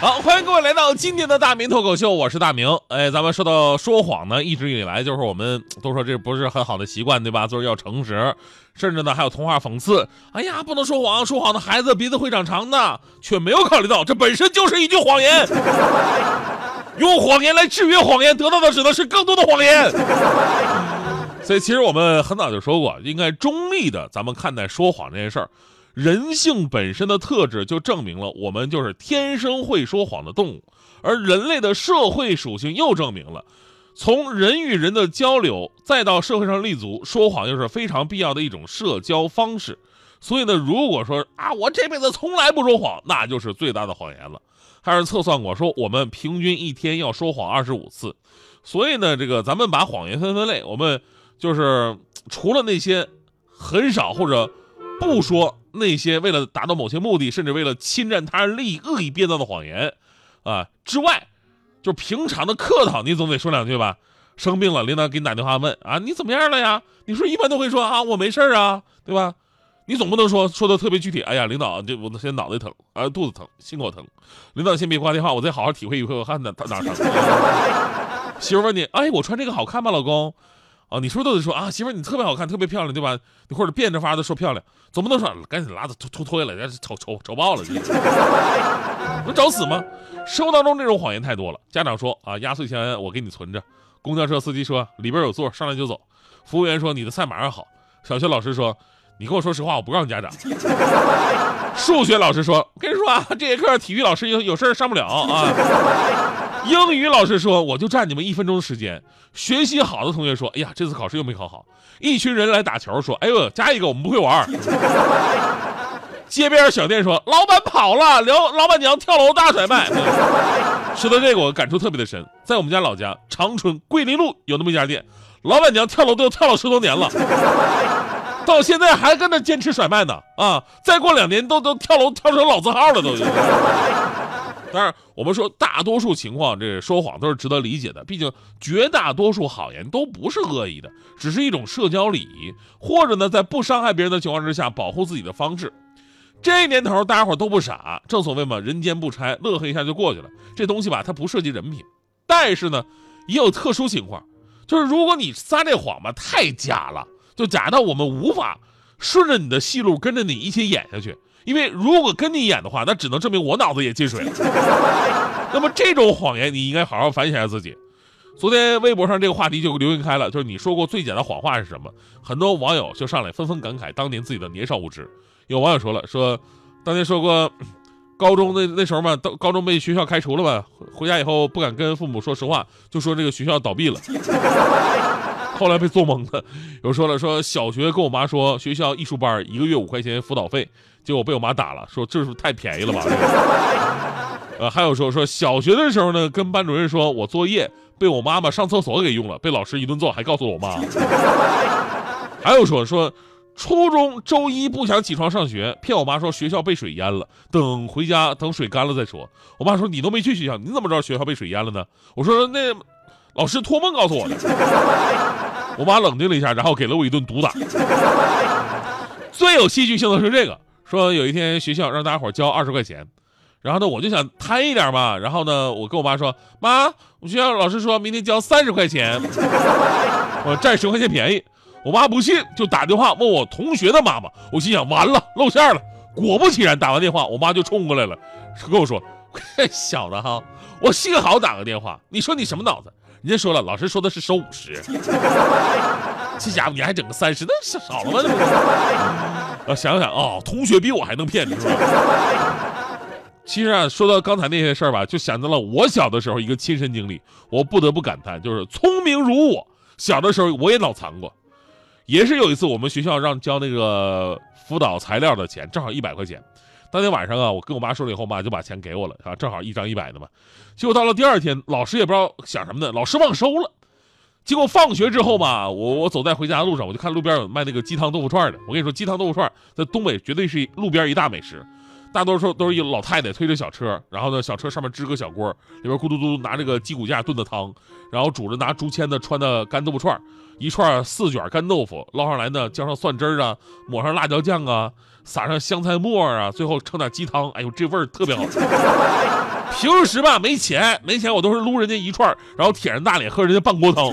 好，欢迎各位来到今天的大明脱口秀，我是大明。哎，咱们说到说谎呢，一直以来就是我们都说这不是很好的习惯，对吧？就是要诚实，甚至呢还有童话讽刺。哎呀，不能说谎，说谎的孩子鼻子会长长的，却没有考虑到这本身就是一句谎言。用谎言来制约谎言，得到的只能是更多的谎言。所以，其实我们很早就说过，应该中立的，咱们看待说谎这件事儿。人性本身的特质就证明了我们就是天生会说谎的动物，而人类的社会属性又证明了，从人与人的交流再到社会上立足，说谎又是非常必要的一种社交方式。所以呢，如果说啊，我这辈子从来不说谎，那就是最大的谎言了。还是测算过说，我们平均一天要说谎二十五次。所以呢，这个咱们把谎言分分类，我们就是除了那些很少或者不说。那些为了达到某些目的，甚至为了侵占他人利益恶意编造的谎言，啊之外，就平常的客套，你总得说两句吧。生病了，领导给你打电话问啊，你怎么样了呀？你说一般都会说啊，我没事啊，对吧？你总不能说说的特别具体。哎呀，领导，这我现在脑袋疼啊，肚子疼，心口疼。领导先别挂电话，我再好好体会一会我汗哪哪疼。媳妇问你，哎，我穿这个好看吗，老公？啊，你是不是都得说啊，媳妇你特别好看，特别漂亮，对吧？你或者变着法的说漂亮，总不能说赶紧拉着脱脱脱下来，这丑丑丑爆了，这 不找死吗？生活当中这种谎言太多了。家长说啊，压岁钱我给你存着。公交车司机说里边有座，上来就走。服务员说你的菜马上好。小学老师说你跟我说实话，我不告诉家长。数学老师说跟你说啊，这节课体育老师有有事上不了啊。英语老师说：“我就占你们一分钟的时间。”学习好的同学说：“哎呀，这次考试又没考好。”一群人来打球说：“哎呦，加一个，我们不会玩。”街边小店说：“老板跑了，老老板娘跳楼大甩卖。”说到这个，我感触特别的深。在我们家老家长春桂林路有那么一家店，老板娘跳楼都跳了十多年了，到现在还跟那坚持甩卖呢。啊，再过两年都都跳楼跳成老字号了都。当然，我们说大多数情况，这说谎都是值得理解的。毕竟绝大多数好言都不是恶意的，只是一种社交礼仪，或者呢，在不伤害别人的情况之下保护自己的方式。这年头，大家伙都不傻，正所谓嘛，人间不拆，乐呵一下就过去了。这东西吧，它不涉及人品。但是呢，也有特殊情况，就是如果你撒这谎吧，太假了，就假到我们无法顺着你的戏路跟着你一起演下去。因为如果跟你演的话，那只能证明我脑子也进水了。那么这种谎言，你应该好好反省一下自己。昨天微博上这个话题就流行开了，就是你说过最假的谎话是什么？很多网友就上来纷纷感慨当年自己的年少无知。有网友说了，说当年说过，高中那那时候嘛，高高中被学校开除了嘛？回家以后不敢跟父母说实话，就说这个学校倒闭了。后来被做懵了，有说了说小学跟我妈说学校艺术班一个月五块钱辅导费，结果被我妈打了，说这是太便宜了吧？呃，还有说说小学的时候呢，跟班主任说我作业被我妈妈上厕所给用了，被老师一顿揍，还告诉我妈。还有说说初中周一不想起床上学，骗我妈说学校被水淹了，等回家等水干了再说。我妈说你都没去学校，你怎么知道学校被水淹了呢？我说那。老师托梦告诉我的，我妈冷静了一下，然后给了我一顿毒打。最有戏剧性的是这个，说有一天学校让大家伙交二十块钱，然后呢我就想贪一点嘛，然后呢我跟我妈说，妈，我学校老师说明天交三十块钱，我占十块钱便宜。我妈不信，就打电话问我同学的妈妈。我心想完了露馅了，果不其然，打完电话我妈就冲过来了，跟我说，小子哈，我幸好打个电话，你说你什么脑子？人家说了，老师说的是收五十，这家伙你还整个三十，那少少了吗？啊，想想啊，同学比我还能骗你，是吧？其实啊，说到刚才那些事儿吧，就想到了我小的时候一个亲身经历，我不得不感叹，就是聪明如我，小的时候我也脑残过，也是有一次我们学校让交那个辅导材料的钱，正好一百块钱。当天晚上啊，我跟我妈说了以后，我妈就把钱给我了啊，正好一张一百的嘛。结果到了第二天，老师也不知道想什么呢，老师忘收了。结果放学之后嘛，我我走在回家的路上，我就看路边有卖那个鸡汤豆腐串的。我跟你说，鸡汤豆腐串在东北绝对是路边一大美食。大多数都是一老太太推着小车，然后呢，小车上面支个小锅，里边咕嘟嘟拿这个鸡骨架炖的汤，然后煮着拿竹签子穿的干豆腐串，一串四卷干豆腐捞上来呢，浇上蒜汁儿啊，抹上辣椒酱啊，撒上香菜末啊，最后盛点鸡汤，哎呦，这味儿特别好。平时吧没钱，没钱我都是撸人家一串，然后舔着大脸喝人家半锅汤，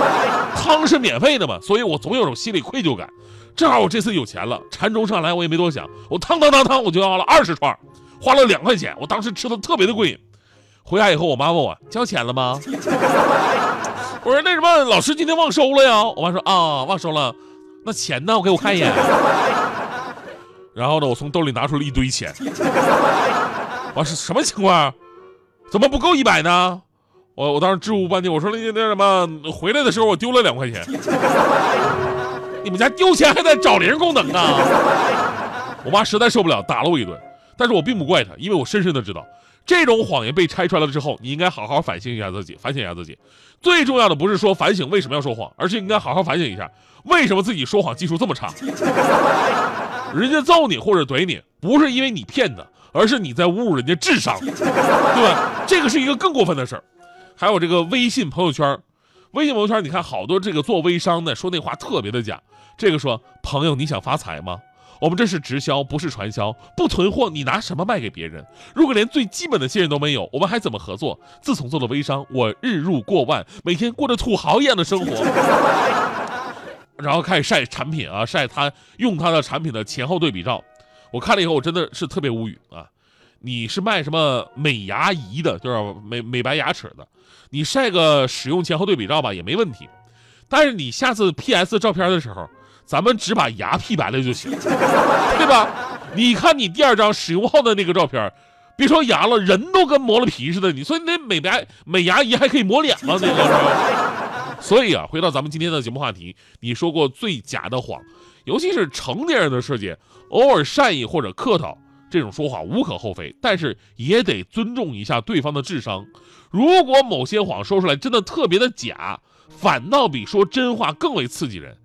汤是免费的嘛，所以我总有种心理愧疚感。正好我这次有钱了，馋中上来，我也没多想，我汤汤汤汤我就要了二十串，花了两块钱，我当时吃的特别的过瘾。回家以后，我妈问我交钱了吗？我说那什么，老师今天忘收了呀。我妈说啊，忘收了，那钱呢？我给我看一眼。然后呢，我从兜里拿出了一堆钱。我说什么情况？怎么不够一百呢？我我当时支吾半天，我说那那什么，回来的时候我丢了两块钱。你们家丢钱还带找零功能啊！我妈实在受不了，打了我一顿。但是我并不怪她，因为我深深的知道，这种谎言被拆穿了之后，你应该好好反省一下自己，反省一下自己。最重要的不是说反省为什么要说谎，而是应该好好反省一下，为什么自己说谎技术这么差。人家揍你或者怼你，不是因为你骗的，而是你在侮辱人家智商，对吧？这个是一个更过分的事儿。还有这个微信朋友圈。微信朋友圈，你看好多这个做微商的说那话特别的假。这个说朋友你想发财吗？我们这是直销，不是传销，不囤货，你拿什么卖给别人？如果连最基本的信任都没有，我们还怎么合作？自从做了微商，我日入过万，每天过着土豪一样的生活。然后开始晒产品啊，晒他用他的产品的前后对比照。我看了以后，我真的是特别无语啊。你是卖什么美牙仪的，就是美美白牙齿的，你晒个使用前后对比照吧也没问题，但是你下次 PS 照片的时候，咱们只把牙 P 白了就行，对吧？你看你第二张使用后的那个照片，别说牙了，人都跟磨了皮似的，你说你那美白美牙仪还可以磨脸吗？那个，所以啊，回到咱们今天的节目话题，你说过最假的谎，尤其是成年人的世界，偶尔善意或者客套。这种说话无可厚非，但是也得尊重一下对方的智商。如果某些谎说出来真的特别的假，反倒比说真话更为刺激人。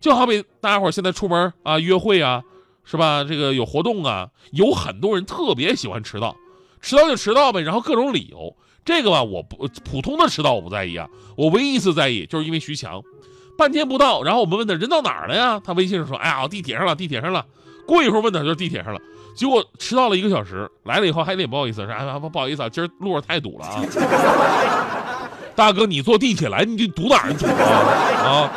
就好比大家伙现在出门啊约会啊，是吧？这个有活动啊，有很多人特别喜欢迟到，迟到就迟到呗，然后各种理由。这个吧，我不普通的迟到我不在意啊，我唯一一次在意就是因为徐强，半天不到，然后我们问他人到哪儿了呀？他微信上说，哎呀，地铁上了，地铁上了。过一会儿问他就是地铁上了。结果迟到了一个小时，来了以后还得不好意思说，哎不不好意思啊，今儿路上太堵了啊。大哥，你坐地铁来，你就堵哪儿堵啊？啊，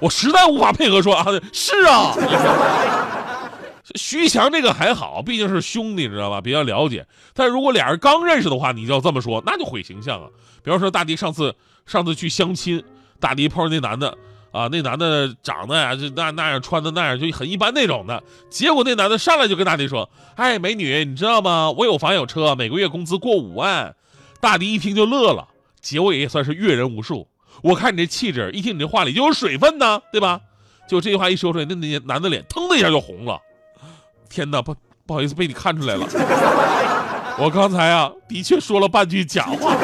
我实在无法配合说啊，是啊。徐强这个还好，毕竟是兄弟，知道吧？比较了解。但如果俩人刚认识的话，你就要这么说，那就毁形象啊。比方说大迪上次上次去相亲，大迪碰上那男的。啊，那男的长得呀，就那那样，穿的那样，就很一般那种的。结果那男的上来就跟大迪说：“哎，美女，你知道吗？我有房有车，每个月工资过五万。”大迪一听就乐了，结果也算是阅人无数。我看你这气质，一听你这话里就有水分呢，对吧？就这句话一说出来，那那男的脸腾的一下就红了。天哪，不不好意思，被你看出来了。我刚才啊，的确说了半句假话。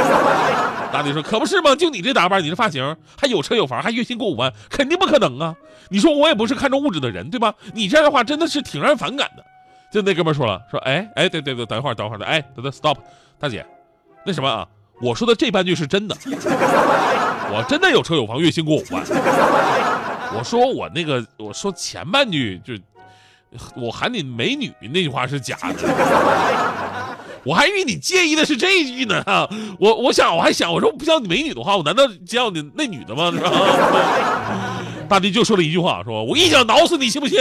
大迪说：“可不是吗？就你这打扮，你这发型，还有车有房，还月薪过五万，肯定不可能啊！你说我也不是看重物质的人，对吧？你这样的话真的是挺让人反感的。”就那哥们说了：“说哎哎，对对对，等一会儿等一会儿的，哎，等等，stop，大姐，那什么啊？我说的这半句是真的，我真的有车有房，月薪过五万。我说我那个，我说前半句就我喊你美女那句话是假的。”我还以为你介意的是这一句呢，我我想我还想我说我不叫你美女的话，我难道叫你那女的吗？是吧？大迪就说了一句话，说我一脚挠死你，信不信？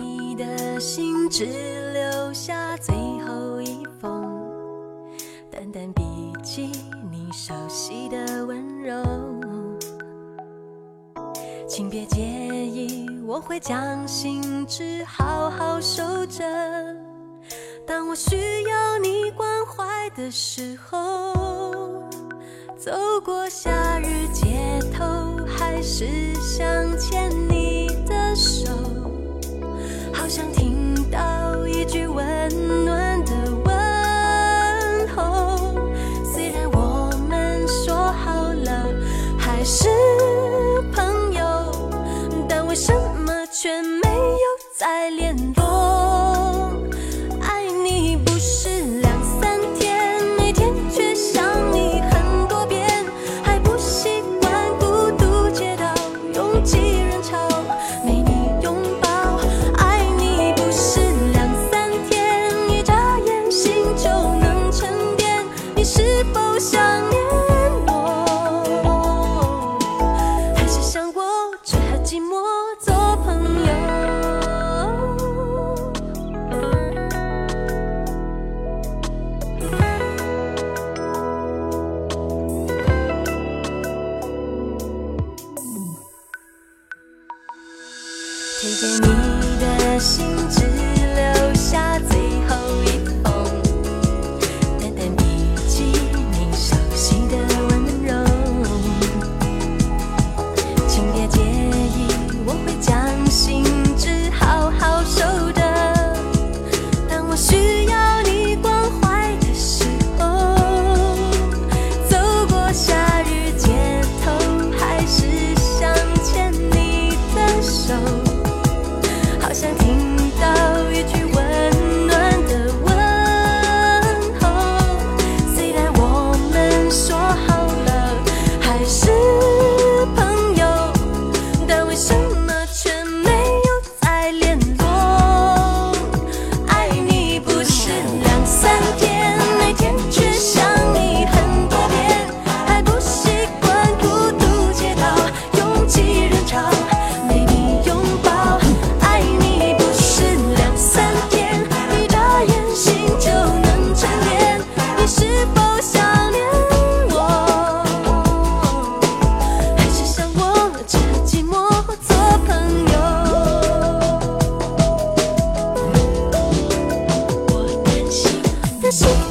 你的心只留下最后一封，淡淡笔记，你熟悉的温柔，请别介意，我会将心纸好好收着。当我需要你关怀的时候，走过夏日街头，还是想牵你的手，好想听到一句温你的心只 Yes, sir.